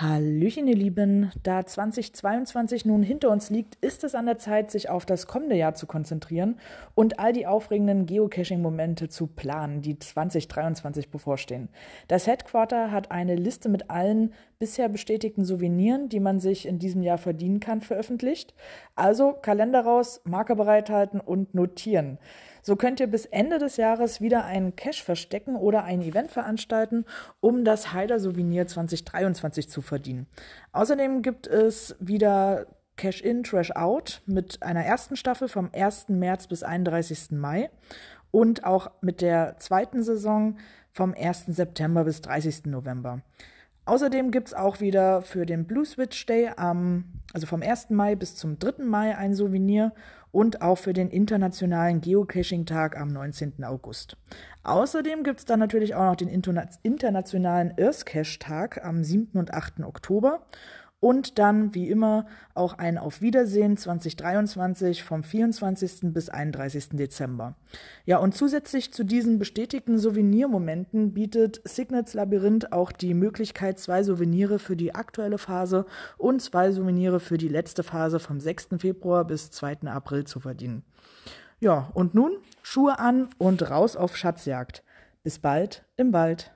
Hallöchen, ihr Lieben. Da 2022 nun hinter uns liegt, ist es an der Zeit, sich auf das kommende Jahr zu konzentrieren und all die aufregenden Geocaching-Momente zu planen, die 2023 bevorstehen. Das Headquarter hat eine Liste mit allen bisher bestätigten Souveniren, die man sich in diesem Jahr verdienen kann, veröffentlicht. Also Kalender raus, Marker bereithalten und notieren. So könnt ihr bis Ende des Jahres wieder einen Cash verstecken oder ein Event veranstalten, um das Heider Souvenir 2023 zu verdienen. Außerdem gibt es wieder Cash In, Trash Out mit einer ersten Staffel vom 1. März bis 31. Mai und auch mit der zweiten Saison vom 1. September bis 30. November. Außerdem gibt es auch wieder für den Blue Switch Day am, also vom 1. Mai bis zum 3. Mai ein Souvenir und auch für den Internationalen Geocaching-Tag am 19. August. Außerdem gibt es dann natürlich auch noch den Internationalen Earth Cache-Tag am 7. und 8. Oktober und dann, wie immer, auch ein Auf Wiedersehen 2023 vom 24. bis 31. Dezember. Ja, und zusätzlich zu diesen bestätigten Souvenirmomenten bietet Signets Labyrinth auch die Möglichkeit, zwei Souvenire für die aktuelle Phase und zwei Souvenire für die letzte Phase vom 6. Februar bis 2. April zu verdienen. Ja, und nun Schuhe an und raus auf Schatzjagd. Bis bald im Wald.